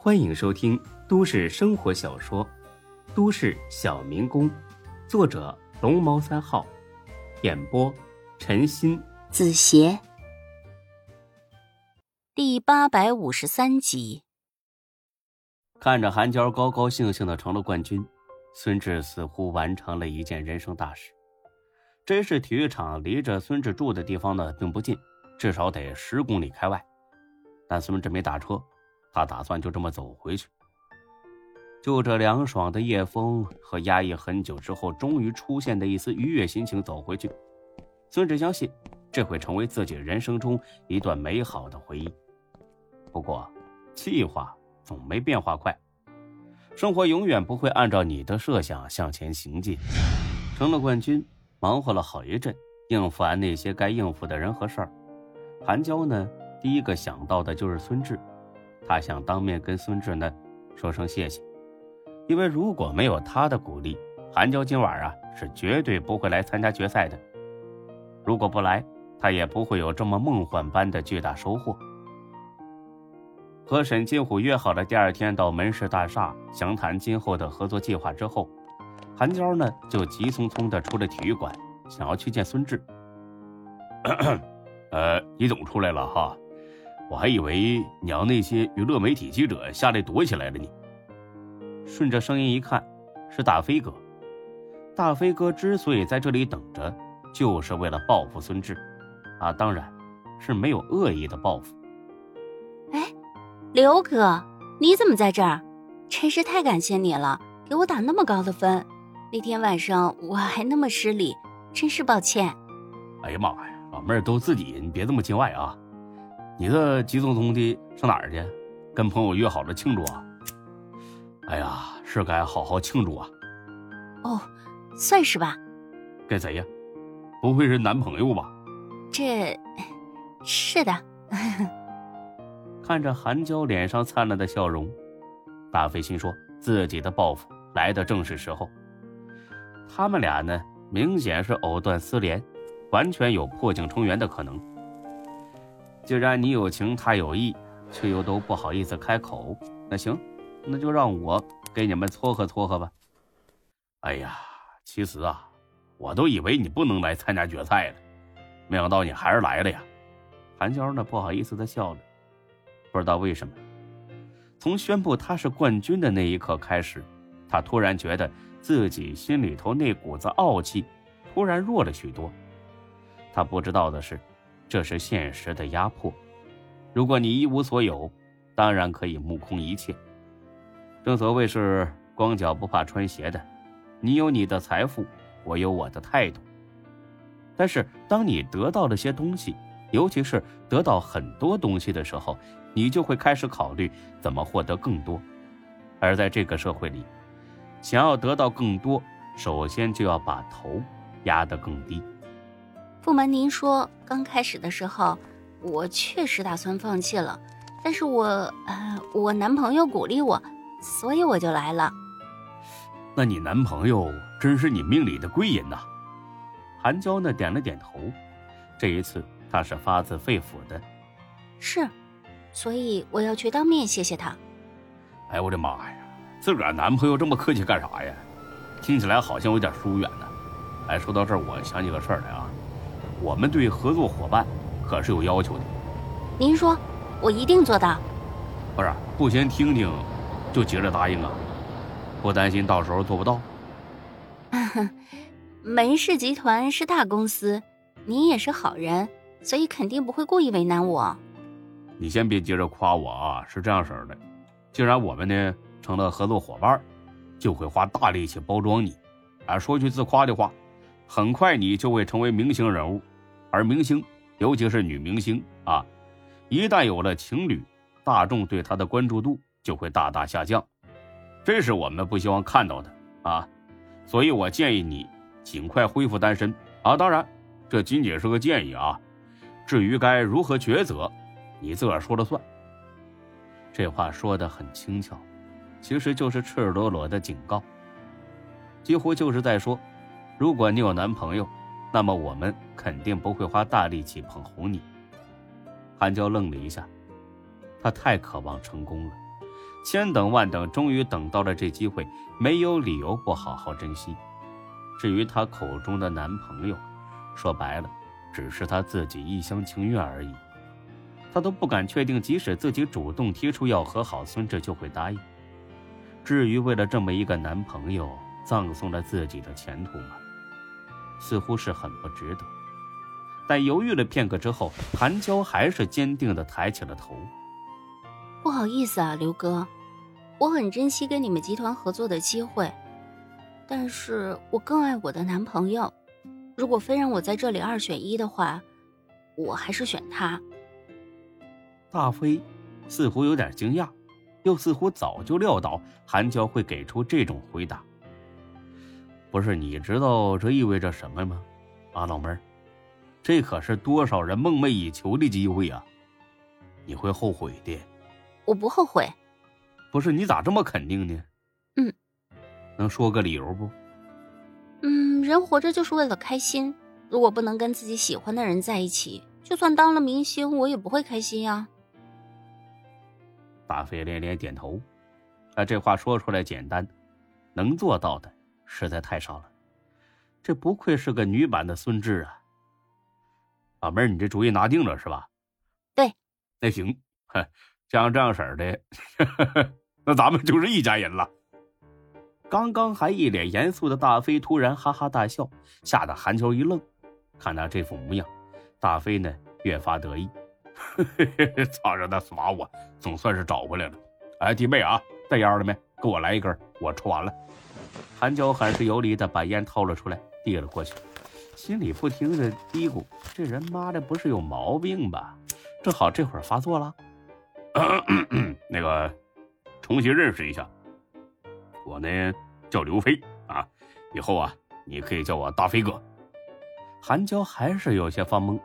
欢迎收听都市生活小说《都市小民工》，作者龙猫三号，演播陈鑫、子邪，第八百五十三集。看着韩娇高高兴兴的成了冠军，孙志似乎完成了一件人生大事。真是体育场离着孙志住的地方呢并不近，至少得十公里开外。但孙志没打车，他打算就这么走回去。就这凉爽的夜风和压抑很久之后终于出现的一丝愉悦心情走回去，孙志相信这会成为自己人生中一段美好的回忆。不过，计划总没变化快，生活永远不会按照你的设想向前行进。成了冠军。忙活了好一阵，应付完那些该应付的人和事儿，韩娇呢，第一个想到的就是孙志，他想当面跟孙志呢说声谢谢，因为如果没有他的鼓励，韩娇今晚啊是绝对不会来参加决赛的。如果不来，他也不会有这么梦幻般的巨大收获。和沈金虎约好了第二天到门市大厦详谈今后的合作计划之后。韩娇呢，就急匆匆的出了体育馆，想要去见孙志。呃，你总出来了哈，我还以为你让那些娱乐媒体记者下来躲起来了呢。顺着声音一看，是大飞哥。大飞哥之所以在这里等着，就是为了报复孙志，啊，当然是没有恶意的报复。哎，刘哥，你怎么在这儿？真是太感谢你了，给我打那么高的分。那天晚上我还那么失礼，真是抱歉。哎呀妈呀，老妹儿都自己，你别这么见外啊！你这急匆匆的上哪儿去？跟朋友约好了庆祝啊？哎呀，是该好好庆祝啊！哦，算是吧。跟谁呀？不会是男朋友吧？这，是的。看着韩娇脸上灿烂的笑容，大飞心说自己的报复来的正是时候。他们俩呢，明显是藕断丝连，完全有破镜重圆的可能。既然你有情，他有意，却又都不好意思开口，那行，那就让我给你们撮合撮合吧。哎呀，其实啊，我都以为你不能来参加决赛了，没想到你还是来了呀。韩娇呢，不好意思的笑了。不知道为什么，从宣布他是冠军的那一刻开始，他突然觉得。自己心里头那股子傲气，突然弱了许多。他不知道的是，这是现实的压迫。如果你一无所有，当然可以目空一切。正所谓是光脚不怕穿鞋的，你有你的财富，我有我的态度。但是当你得到了些东西，尤其是得到很多东西的时候，你就会开始考虑怎么获得更多。而在这个社会里，想要得到更多，首先就要把头压得更低。不瞒您说，刚开始的时候，我确实打算放弃了，但是我，呃，我男朋友鼓励我，所以我就来了。那你男朋友真是你命里的贵人呐！韩娇呢点了点头，这一次她是发自肺腑的。是，所以我要去当面谢谢他。哎，我的妈呀！自个儿男朋友这么客气干啥呀？听起来好像有点疏远呢。哎，说到这儿，我想起个事儿来啊。我们对合作伙伴可是有要求的。您说，我一定做到。不是，不先听听，就急着答应啊？不担心到时候做不到？门氏集团是大公司，您也是好人，所以肯定不会故意为难我。你先别急着夸我啊，是这样式的。既然我们呢。成了合作伙伴，就会花大力气包装你。啊，说句自夸的话，很快你就会成为明星人物。而明星，尤其是女明星啊，一旦有了情侣，大众对她的关注度就会大大下降。这是我们不希望看到的啊。所以我建议你尽快恢复单身啊。当然，这仅仅是个建议啊。至于该如何抉择，你自个儿说了算。这话说的很轻巧。其实就是赤裸裸的警告，几乎就是在说：如果你有男朋友，那么我们肯定不会花大力气捧红你。韩娇愣了一下，她太渴望成功了，千等万等，终于等到了这机会，没有理由不好好珍惜。至于她口中的男朋友，说白了，只是她自己一厢情愿而已。她都不敢确定，即使自己主动提出要和好，孙志就会答应。至于为了这么一个男朋友，葬送了自己的前途吗？似乎是很不值得。但犹豫了片刻之后，韩娇还是坚定的抬起了头。不好意思啊，刘哥，我很珍惜跟你们集团合作的机会，但是我更爱我的男朋友。如果非让我在这里二选一的话，我还是选他。大飞似乎有点惊讶，又似乎早就料到韩娇会给出这种回答。不是你知道这意味着什么吗？啊，老妹儿，这可是多少人梦寐以求的机会啊！你会后悔的。我不后悔。不是你咋这么肯定呢？嗯，能说个理由不？嗯，人活着就是为了开心。如果不能跟自己喜欢的人在一起，就算当了明星，我也不会开心呀。大飞连连点头。啊，这话说出来简单，能做到的实在太少了。这不愧是个女版的孙志啊！老妹儿，你这主意拿定了是吧？对。那行，哼。像这样式儿的，那咱们就是一家人了。刚刚还一脸严肃的大飞突然哈哈大笑，吓得韩秋一愣。看他这副模样，大飞呢越发得意。操，让他耍我，总算是找回来了。哎，弟妹啊，带烟了没？给我来一根，我抽完了。韩娇很是有理的把烟掏了出来，递了过去，心里不停的嘀咕：这人妈的不是有毛病吧？正好这会儿发作了。那个，重新认识一下，我呢叫刘飞啊，以后啊你可以叫我大飞哥。韩娇还是有些发懵。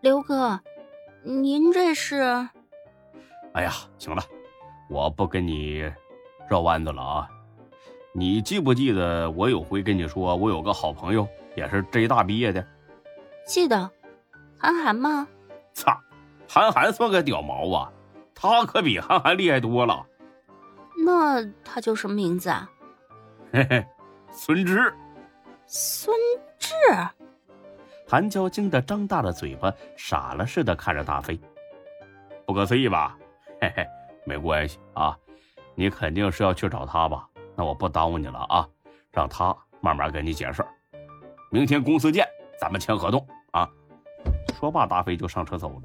刘哥，您这是？哎呀，行了，我不跟你绕弯子了啊。你记不记得我有回跟你说，我有个好朋友也是浙大毕业的？记得，韩寒吗？操，韩寒算个屌毛啊！他可比韩寒厉害多了。那他叫什么名字啊？嘿嘿，孙志。孙志。韩娇惊得张大了嘴巴，傻了似的看着大飞。不可思议吧？嘿嘿，没关系啊。你肯定是要去找他吧？那我不耽误你了啊，让他慢慢跟你解释。明天公司见，咱们签合同啊。说罢，大飞就上车走了。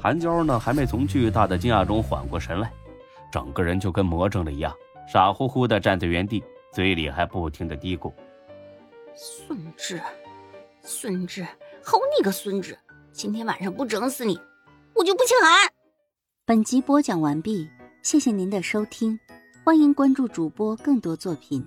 韩娇呢，还没从巨大的惊讶中缓过神来，整个人就跟魔怔了一样，傻乎乎的站在原地，嘴里还不停的嘀咕：“孙志，孙志，好你个孙志！今天晚上不整死你，我就不姓韩。”本集播讲完毕，谢谢您的收听，欢迎关注主播更多作品。